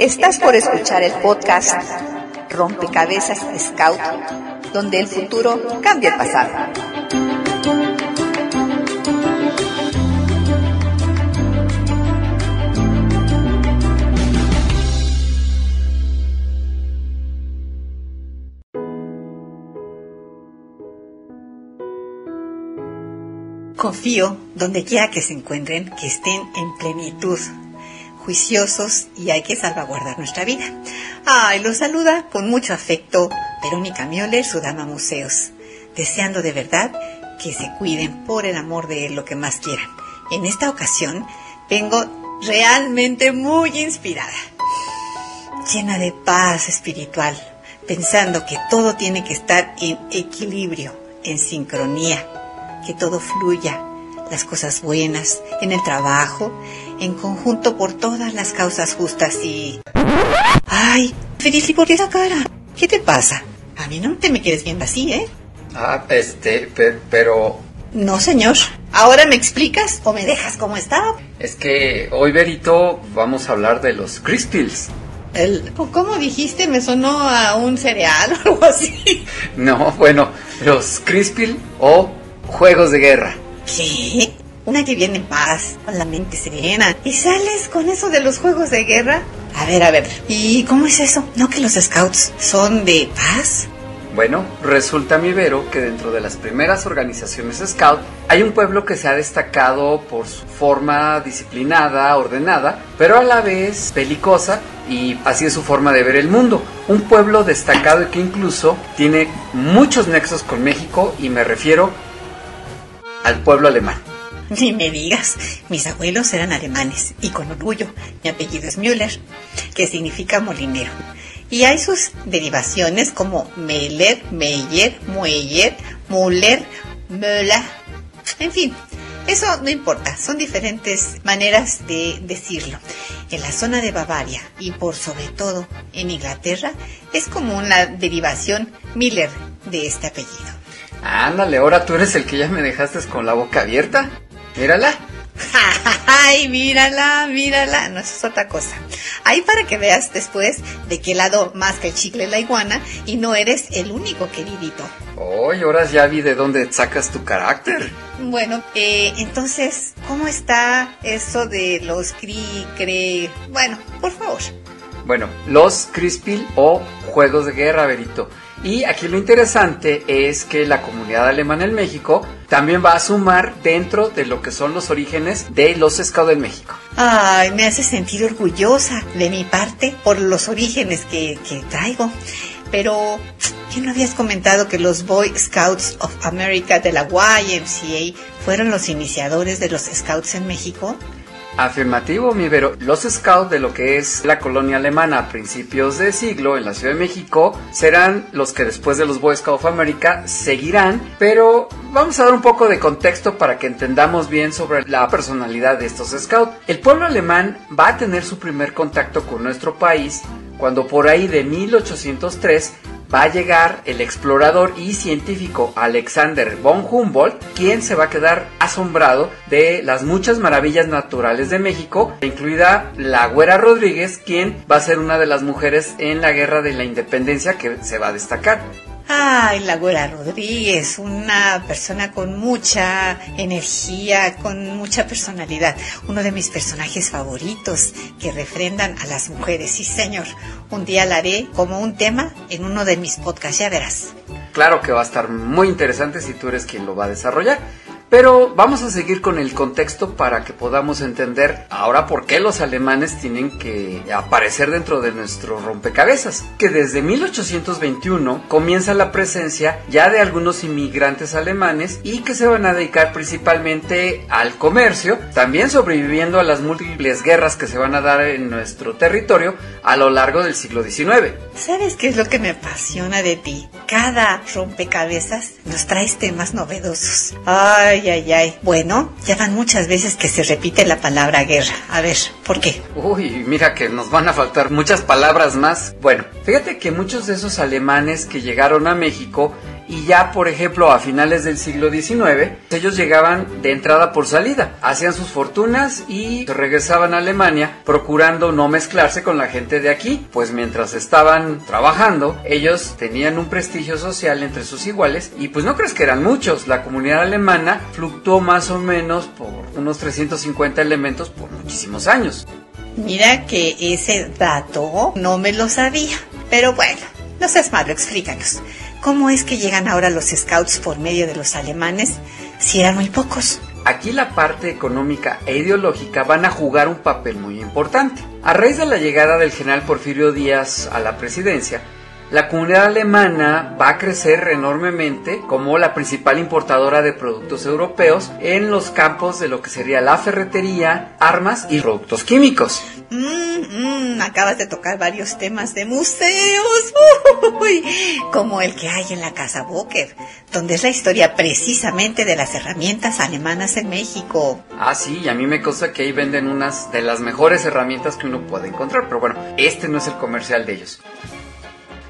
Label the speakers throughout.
Speaker 1: Estás por escuchar el podcast Rompecabezas Scout, donde el futuro cambia el pasado. Confío, donde quiera que se encuentren, que estén en plenitud, juiciosos y hay que salvaguardar nuestra vida. Ay, los saluda con mucho afecto Verónica Mioller, su dama museos, deseando de verdad que se cuiden por el amor de lo que más quieran. En esta ocasión vengo realmente muy inspirada, llena de paz espiritual, pensando que todo tiene que estar en equilibrio, en sincronía que todo fluya, las cosas buenas, en el trabajo, en conjunto por todas las causas justas y... ¡Ay! Feliz, ¿por qué esa cara? ¿Qué te pasa? A mí no te me quieres viendo así, ¿eh?
Speaker 2: Ah, este, pe- pero
Speaker 1: No, señor. ¿Ahora me explicas o me dejas como estaba?
Speaker 2: es que hoy, Berito, vamos a hablar de los Crispils.
Speaker 1: El, ¿Cómo dijiste? Me sonó a un cereal o algo así.
Speaker 2: No, bueno, los Crispil o Juegos de Guerra.
Speaker 1: ¿Qué? Una que viene en paz, con la mente serena. ¿Y sales con eso de los juegos de guerra? A ver, a ver. ¿Y cómo es eso? ¿No que los scouts son de paz?
Speaker 2: Bueno, resulta mi Vero que dentro de las primeras organizaciones Scout hay un pueblo que se ha destacado por su forma disciplinada, ordenada, pero a la vez belicosa y así es su forma de ver el mundo. Un pueblo destacado y que incluso tiene muchos nexos con México y me refiero al pueblo alemán.
Speaker 1: Ni me digas, mis abuelos eran alemanes y con orgullo. Mi apellido es Müller, que significa molinero. Y hay sus derivaciones como Meller, Meyer, Mueller, Müller, Möller. En fin, eso no importa, son diferentes maneras de decirlo. En la zona de Bavaria y por sobre todo en Inglaterra es como una derivación Miller de este apellido.
Speaker 2: Ándale, ahora tú eres el que ya me dejaste con la boca abierta. Mírala.
Speaker 1: Ay, mírala, mírala. No, eso es otra cosa. Ahí para que veas después de qué lado más que el chicle la iguana y no eres el único queridito.
Speaker 2: Hoy, ahora ya vi de dónde sacas tu carácter.
Speaker 1: Bueno, eh, entonces, ¿cómo está eso de los cri, cre? Bueno, por favor.
Speaker 2: Bueno, los Crispil o Juegos de Guerra, Berito. Y aquí lo interesante es que la comunidad alemana en México también va a sumar dentro de lo que son los orígenes de los Scouts en México.
Speaker 1: Ay, me hace sentir orgullosa de mi parte por los orígenes que, que traigo. Pero, ¿qué no habías comentado que los Boy Scouts of America de la YMCA fueron los iniciadores de los Scouts en México?
Speaker 2: Afirmativo, mi Vero. Los Scouts de lo que es la colonia alemana a principios de siglo en la Ciudad de México serán los que después de los Boy Scouts of America seguirán, pero vamos a dar un poco de contexto para que entendamos bien sobre la personalidad de estos Scouts. El pueblo alemán va a tener su primer contacto con nuestro país cuando por ahí de 1803 va a llegar el explorador y científico Alexander von Humboldt, quien se va a quedar asombrado de las muchas maravillas naturales de México, incluida la Güera Rodríguez, quien va a ser una de las mujeres en la guerra de la independencia que se va a destacar.
Speaker 1: Ay, la Güera Rodríguez, una persona con mucha energía, con mucha personalidad. Uno de mis personajes favoritos que refrendan a las mujeres. Sí, señor. Un día la haré como un tema en uno de mis podcasts, ya verás.
Speaker 2: Claro que va a estar muy interesante si tú eres quien lo va a desarrollar. Pero vamos a seguir con el contexto para que podamos entender ahora por qué los alemanes tienen que aparecer dentro de nuestro rompecabezas. Que desde 1821 comienza la presencia ya de algunos inmigrantes alemanes y que se van a dedicar principalmente al comercio, también sobreviviendo a las múltiples guerras que se van a dar en nuestro territorio a lo largo del siglo XIX.
Speaker 1: ¿Sabes qué es lo que me apasiona de ti? Cada rompecabezas nos traes temas novedosos. Ay, ay, ay. Bueno, ya van muchas veces que se repite la palabra guerra. A ver, ¿por qué?
Speaker 2: Uy, mira que nos van a faltar muchas palabras más. Bueno, fíjate que muchos de esos alemanes que llegaron a México y ya, por ejemplo, a finales del siglo XIX, ellos llegaban de entrada por salida, hacían sus fortunas y regresaban a Alemania procurando no mezclarse con la gente de aquí, pues mientras estaban trabajando, ellos tenían un prestigio social entre sus iguales y pues no crees que eran muchos, la comunidad alemana fluctuó más o menos por unos 350 elementos por muchísimos años.
Speaker 1: Mira que ese dato no me lo sabía, pero bueno, no seas malo, explícanos. ¿Cómo es que llegan ahora los scouts por medio de los alemanes si eran muy pocos?
Speaker 2: Aquí la parte económica e ideológica van a jugar un papel muy importante. A raíz de la llegada del general Porfirio Díaz a la presidencia, la comunidad alemana va a crecer enormemente como la principal importadora de productos europeos en los campos de lo que sería la ferretería, armas y productos químicos.
Speaker 1: Mm, mm, acabas de tocar varios temas de museos, Uy, como el que hay en la Casa Boker, donde es la historia precisamente de las herramientas alemanas en México.
Speaker 2: Ah, sí, y a mí me consta que ahí venden unas de las mejores herramientas que uno puede encontrar, pero bueno, este no es el comercial de ellos.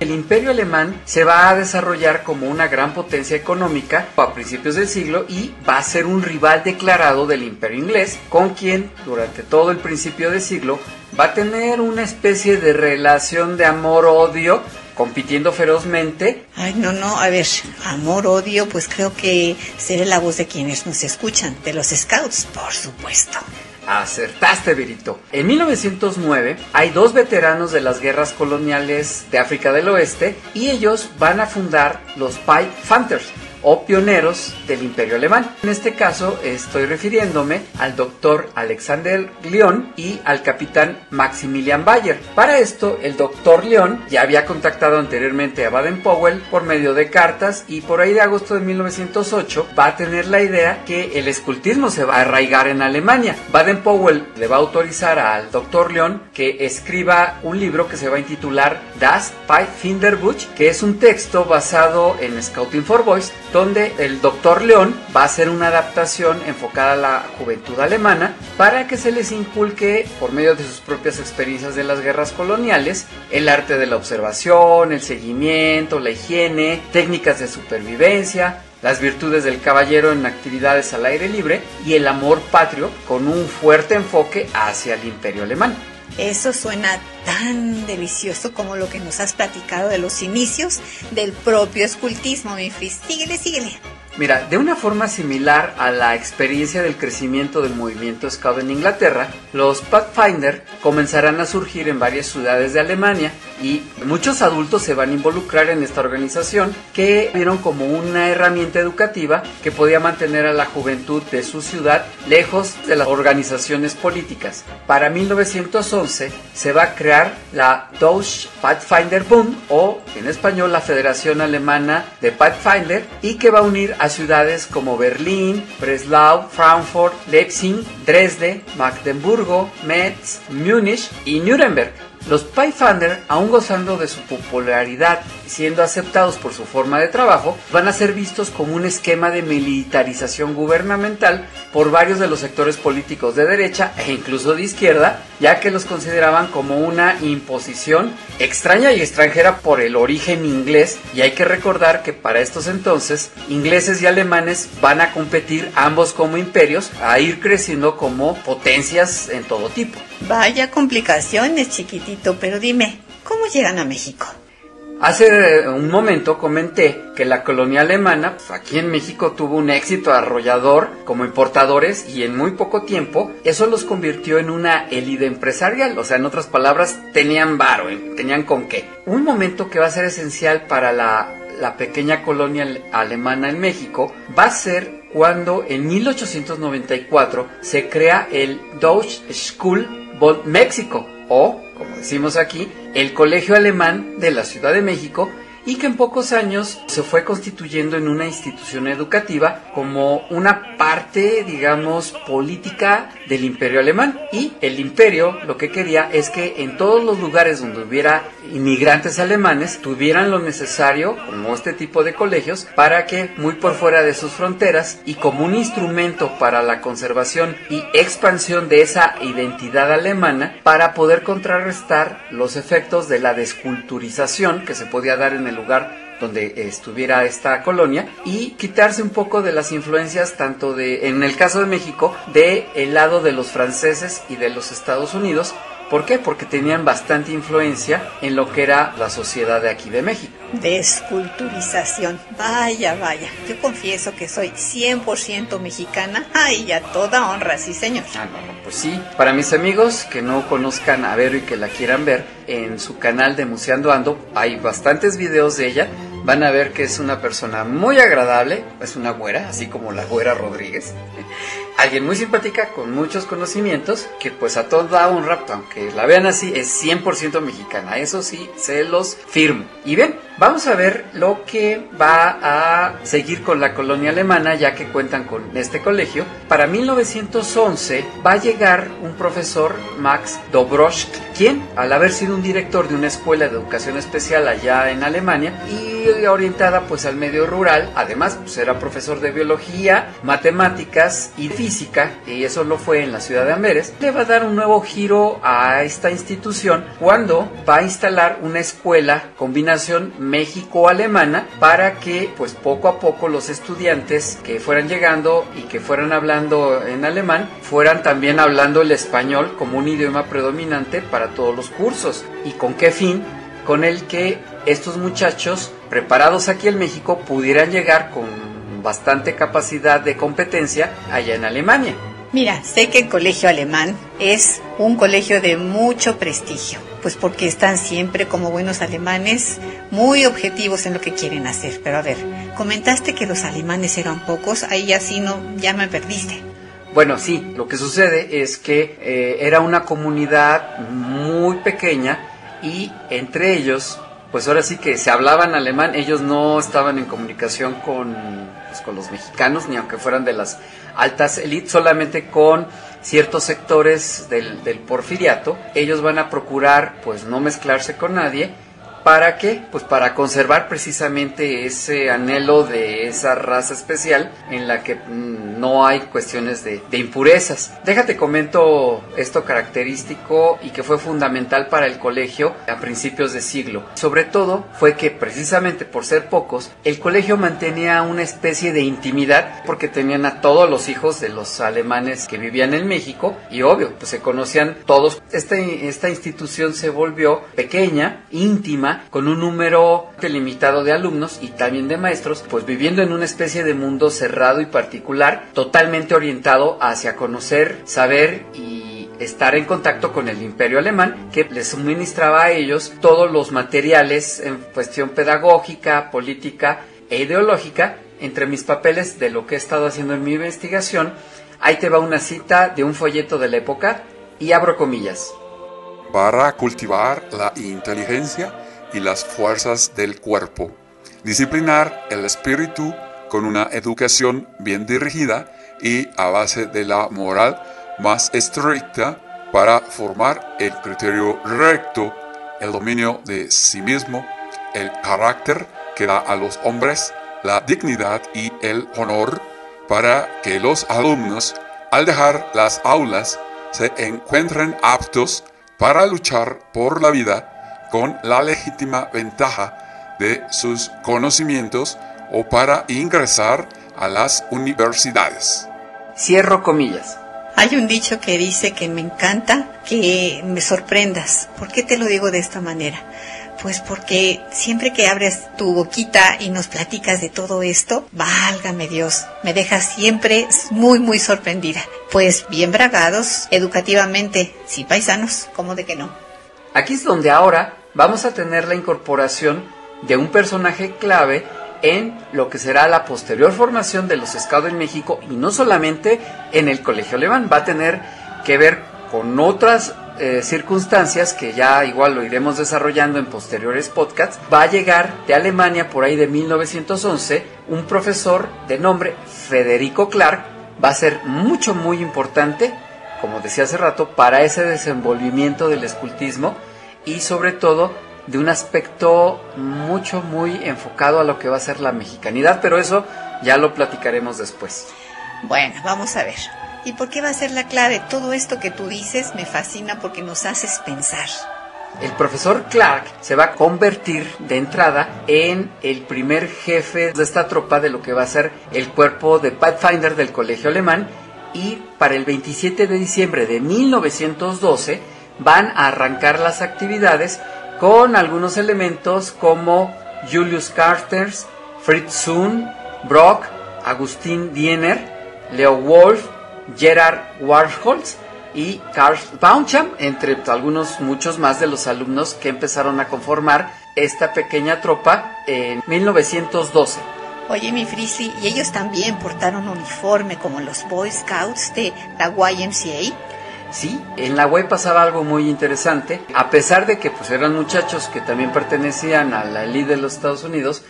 Speaker 2: El imperio alemán se va a desarrollar como una gran potencia económica a principios del siglo y va a ser un rival declarado del imperio inglés, con quien durante todo el principio del siglo va a tener una especie de relación de amor-odio compitiendo ferozmente.
Speaker 1: Ay, no, no, a ver, amor, odio, pues creo que seré la voz de quienes nos escuchan, de los scouts, por supuesto.
Speaker 2: Acertaste, Virito. En 1909 hay dos veteranos de las guerras coloniales de África del Oeste y ellos van a fundar los Pike Fanthers o pioneros del imperio alemán. En este caso estoy refiriéndome al doctor Alexander León y al capitán Maximilian Bayer. Para esto, el doctor León ya había contactado anteriormente a Baden-Powell por medio de cartas y por ahí de agosto de 1908 va a tener la idea que el escultismo se va a arraigar en Alemania. Baden-Powell le va a autorizar al doctor León que escriba un libro que se va a intitular Das Pfadfinderbuch, que es un texto basado en Scouting for Boys donde el doctor León va a hacer una adaptación enfocada a la juventud alemana para que se les inculque, por medio de sus propias experiencias de las guerras coloniales, el arte de la observación, el seguimiento, la higiene, técnicas de supervivencia, las virtudes del caballero en actividades al aire libre y el amor patrio con un fuerte enfoque hacia el imperio alemán.
Speaker 1: Eso suena tan delicioso como lo que nos has platicado de los inicios del propio escultismo, mi Fris. Síguele, síguele.
Speaker 2: Mira, de una forma similar a la experiencia del crecimiento del movimiento Scout en Inglaterra, los Pathfinder comenzarán a surgir en varias ciudades de Alemania y muchos adultos se van a involucrar en esta organización que vieron como una herramienta educativa que podía mantener a la juventud de su ciudad lejos de las organizaciones políticas. Para 1911 se va a crear la Deutsche Pathfinder Bund o en español la Federación Alemana de Pathfinder y que va a unir a ciudades como Berlín, Breslau, Frankfurt, Leipzig, Dresde, Magdeburgo, Metz, Múnich y Nuremberg. Los Pathfinder, aún gozando de su popularidad siendo aceptados por su forma de trabajo, van a ser vistos como un esquema de militarización gubernamental por varios de los sectores políticos de derecha e incluso de izquierda, ya que los consideraban como una imposición extraña y extranjera por el origen inglés, y hay que recordar que para estos entonces ingleses y alemanes van a competir ambos como imperios a ir creciendo como potencias en todo tipo.
Speaker 1: Vaya complicaciones, chiquitito, pero dime, ¿cómo llegan a México?
Speaker 2: Hace un momento comenté que la colonia alemana pues, aquí en México tuvo un éxito arrollador como importadores y en muy poco tiempo eso los convirtió en una élite empresarial, o sea, en otras palabras, tenían varo, eh, tenían con qué. Un momento que va a ser esencial para la, la pequeña colonia alemana en México va a ser cuando en 1894 se crea el Deutsche School von México o, como decimos aquí, el Colegio Alemán de la Ciudad de México y que en pocos años se fue constituyendo en una institución educativa como una parte, digamos, política del imperio alemán. Y el imperio lo que quería es que en todos los lugares donde hubiera inmigrantes alemanes tuvieran lo necesario, como este tipo de colegios, para que muy por fuera de sus fronteras y como un instrumento para la conservación y expansión de esa identidad alemana, para poder contrarrestar los efectos de la desculturización que se podía dar en el lugar donde estuviera esta colonia y quitarse un poco de las influencias tanto de, en el caso de México, de el lado de los franceses y de los Estados Unidos ¿Por qué? Porque tenían bastante influencia en lo que era la sociedad de aquí de México.
Speaker 1: Desculturización. Vaya, vaya. Yo confieso que soy 100% mexicana. Ay, ya toda honra, sí, señor.
Speaker 2: Ah, no, pues sí. Para mis amigos que no conozcan a Vero y que la quieran ver, en su canal de Museando Ando hay bastantes videos de ella van a ver que es una persona muy agradable, es una güera, así como la güera Rodríguez. Alguien muy simpática, con muchos conocimientos, que pues a toda un rapto, aunque la vean así, es 100% mexicana, eso sí, se los firmo. Y bien, vamos a ver lo que va a seguir con la colonia alemana, ya que cuentan con este colegio. Para 1911 va a llegar un profesor, Max Dobrosch, quien, al haber sido un director de una escuela de educación especial allá en Alemania, y orientada pues al medio rural. Además, pues era profesor de biología, matemáticas y física, y eso lo fue en la ciudad de Amberes. Le va a dar un nuevo giro a esta institución cuando va a instalar una escuela combinación México-alemana para que pues poco a poco los estudiantes que fueran llegando y que fueran hablando en alemán fueran también hablando el español como un idioma predominante para todos los cursos. ¿Y con qué fin? Con el que estos muchachos preparados aquí en México pudieran llegar con bastante capacidad de competencia allá en Alemania.
Speaker 1: Mira, sé que el colegio alemán es un colegio de mucho prestigio, pues porque están siempre como buenos alemanes muy objetivos en lo que quieren hacer. Pero a ver, comentaste que los alemanes eran pocos, ahí ya sí no, ya me perdiste.
Speaker 2: Bueno, sí, lo que sucede es que eh, era una comunidad muy pequeña y entre ellos pues ahora sí que se hablaban alemán, ellos no estaban en comunicación con, pues, con los mexicanos, ni aunque fueran de las altas élites, solamente con ciertos sectores del, del porfiriato. Ellos van a procurar pues no mezclarse con nadie ¿Para qué? Pues para conservar precisamente ese anhelo de esa raza especial en la que mm, no hay cuestiones de, impurezas. Déjate comento esto característico y que fue fundamental para el colegio a principios de siglo. Sobre todo fue que precisamente por ser pocos, el colegio mantenía una especie de intimidad porque tenían a todos los hijos de los alemanes que vivían en México y obvio, pues se conocían todos. Esta, esta institución se volvió pequeña, íntima, con un número limitado de alumnos y también de maestros, pues viviendo en una especie de mundo cerrado y particular, totalmente orientado hacia conocer, saber y estar en contacto con el imperio alemán que les suministraba a ellos todos los materiales en cuestión pedagógica, política e ideológica. Entre mis papeles de lo que he estado haciendo en mi investigación, ahí te va una cita de un folleto de la época y abro comillas.
Speaker 3: Para cultivar la inteligencia y las fuerzas del cuerpo. Disciplinar el espíritu con una educación bien dirigida y a base de la moral más estricta para formar el criterio recto, el dominio de sí mismo, el carácter que da a los hombres, la dignidad y el honor para que los alumnos, al dejar las aulas, se encuentren aptos para luchar por la vida con la legítima ventaja de sus conocimientos o para ingresar a las universidades.
Speaker 2: Cierro comillas.
Speaker 1: Hay un dicho que dice que me encanta que me sorprendas. ¿Por qué te lo digo de esta manera? Pues porque siempre que abres tu boquita y nos platicas de todo esto, válgame Dios, me dejas siempre muy, muy sorprendida. Pues bien bragados, educativamente, sí paisanos, ¿cómo de que no?
Speaker 2: Aquí es donde ahora vamos a tener la incorporación de un personaje clave en lo que será la posterior formación de los Scouts en México y no solamente en el Colegio Alemán, va a tener que ver con otras eh, circunstancias que ya igual lo iremos desarrollando en posteriores podcasts. Va a llegar de Alemania por ahí de 1911 un profesor de nombre Federico Clark, va a ser mucho muy importante, como decía hace rato, para ese desenvolvimiento del escultismo y sobre todo de un aspecto mucho, muy enfocado a lo que va a ser la mexicanidad, pero eso ya lo platicaremos después.
Speaker 1: Bueno, vamos a ver. ¿Y por qué va a ser la clave? Todo esto que tú dices me fascina porque nos haces pensar.
Speaker 2: El profesor Clark se va a convertir de entrada en el primer jefe de esta tropa de lo que va a ser el cuerpo de Pathfinder del colegio alemán y para el 27 de diciembre de 1912 van a arrancar las actividades con algunos elementos como Julius Carsters, Fritz Sohn, Brock, Agustín Diener, Leo Wolf, Gerard Warholz y Karl Baumcham, entre algunos muchos más de los alumnos que empezaron a conformar esta pequeña tropa en 1912.
Speaker 1: Oye, mi Frisly, ¿y ellos también portaron uniforme como los Boy Scouts de la YMCA?
Speaker 2: Sí, en la web pasaba algo muy interesante. A pesar de que pues eran muchachos que también pertenecían a la elite de los Estados Unidos,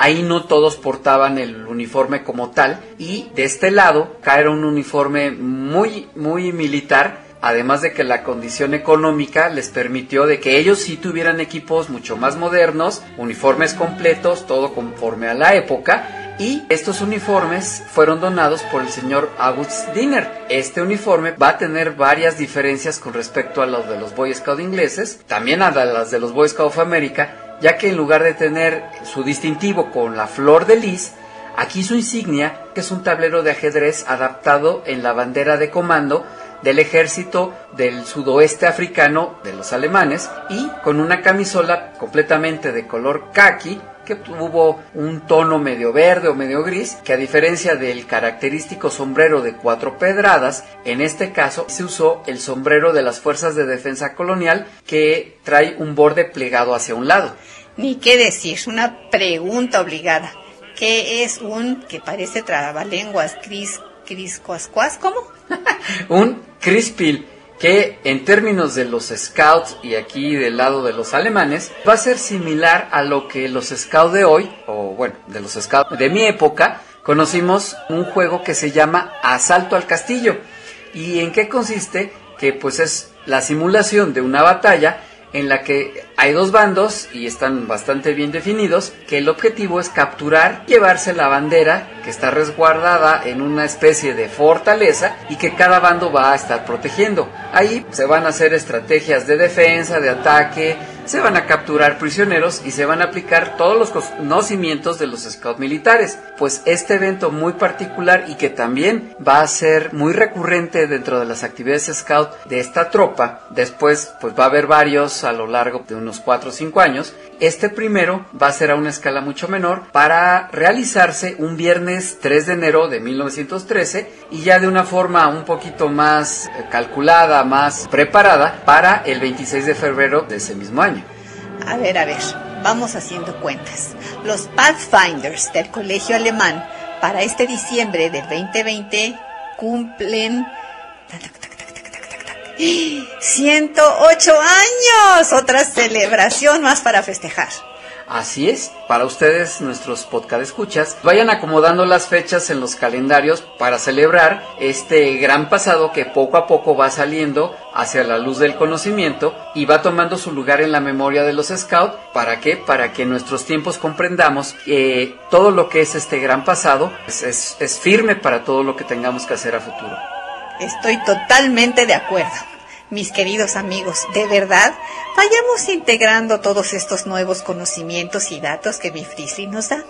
Speaker 2: Ahí no todos portaban el uniforme como tal y de este lado cae un uniforme muy muy militar además de que la condición económica les permitió de que ellos sí tuvieran equipos mucho más modernos, uniformes completos, todo conforme a la época, y estos uniformes fueron donados por el señor August Dinner. Este uniforme va a tener varias diferencias con respecto a los de los Boy Scouts ingleses, también a las de los Boy Scouts of America, ya que en lugar de tener su distintivo con la flor de lis, aquí su insignia, que es un tablero de ajedrez adaptado en la bandera de comando del ejército del sudoeste africano de los alemanes y con una camisola completamente de color khaki que tuvo un tono medio verde o medio gris, que a diferencia del característico sombrero de cuatro pedradas, en este caso se usó el sombrero de las Fuerzas de Defensa Colonial que trae un borde plegado hacia un lado.
Speaker 1: Ni qué decir, una pregunta obligada. ¿Qué es un que parece trabalenguas, cris, cris, cuas, cuas, cómo?
Speaker 2: un crispil que en términos de los scouts y aquí del lado de los alemanes va a ser similar a lo que los scouts de hoy, o bueno, de los scouts de mi época, conocimos un juego que se llama Asalto al Castillo. ¿Y en qué consiste? Que pues es la simulación de una batalla en la que hay dos bandos y están bastante bien definidos, que el objetivo es capturar, llevarse la bandera que está resguardada en una especie de fortaleza y que cada bando va a estar protegiendo. Ahí se van a hacer estrategias de defensa, de ataque, se van a capturar prisioneros y se van a aplicar todos los conocimientos de los scouts militares. Pues este evento muy particular y que también va a ser muy recurrente dentro de las actividades scout de esta tropa, después pues va a haber varios a lo largo de unos 4 o 5 años, este primero va a ser a una escala mucho menor para realizarse un viernes 3 de enero de 1913 y ya de una forma un poquito más eh, calculada, más preparada para el 26 de febrero de ese mismo año.
Speaker 1: A ver, a ver, vamos haciendo cuentas. Los Pathfinders del Colegio Alemán para este diciembre del 2020 cumplen 108 años, otra celebración más para festejar.
Speaker 2: Así es, para ustedes, nuestros podcast escuchas, vayan acomodando las fechas en los calendarios para celebrar este gran pasado que poco a poco va saliendo hacia la luz del conocimiento y va tomando su lugar en la memoria de los scouts. ¿Para qué? Para que en nuestros tiempos comprendamos que todo lo que es este gran pasado es, es firme para todo lo que tengamos que hacer a futuro.
Speaker 1: Estoy totalmente de acuerdo mis queridos amigos, de verdad, vayamos integrando todos estos nuevos conocimientos y datos que mi Frisly nos da.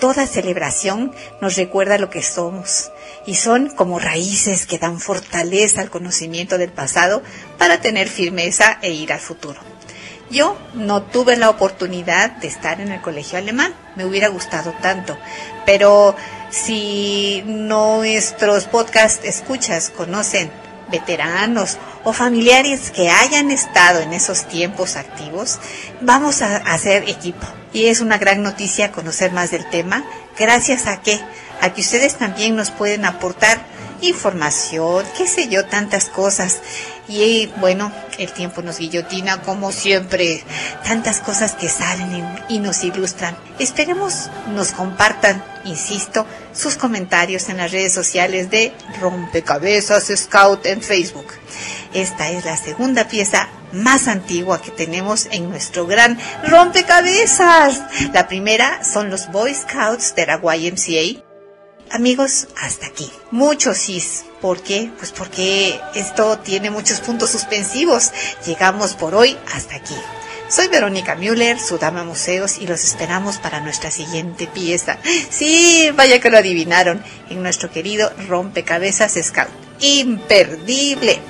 Speaker 1: Toda celebración nos recuerda lo que somos y son como raíces que dan fortaleza al conocimiento del pasado para tener firmeza e ir al futuro. Yo no tuve la oportunidad de estar en el colegio alemán, me hubiera gustado tanto, pero si nuestros podcast escuchas conocen veteranos o familiares que hayan estado en esos tiempos activos, vamos a hacer equipo. Y es una gran noticia conocer más del tema, gracias a que, a que ustedes también nos pueden aportar información, qué sé yo, tantas cosas. Y bueno, el tiempo nos guillotina como siempre, tantas cosas que salen y nos ilustran. Esperemos nos compartan, insisto, sus comentarios en las redes sociales de Rompecabezas Scout en Facebook. Esta es la segunda pieza más antigua que tenemos en nuestro gran rompecabezas. La primera son los Boy Scouts de la YMCA amigos, hasta aquí. Muchos sís. ¿Por qué? Pues porque esto tiene muchos puntos suspensivos. Llegamos por hoy hasta aquí. Soy Verónica Müller, su dama museos, y los esperamos para nuestra siguiente pieza. Sí, vaya que lo adivinaron, en nuestro querido Rompecabezas Scout. Imperdible.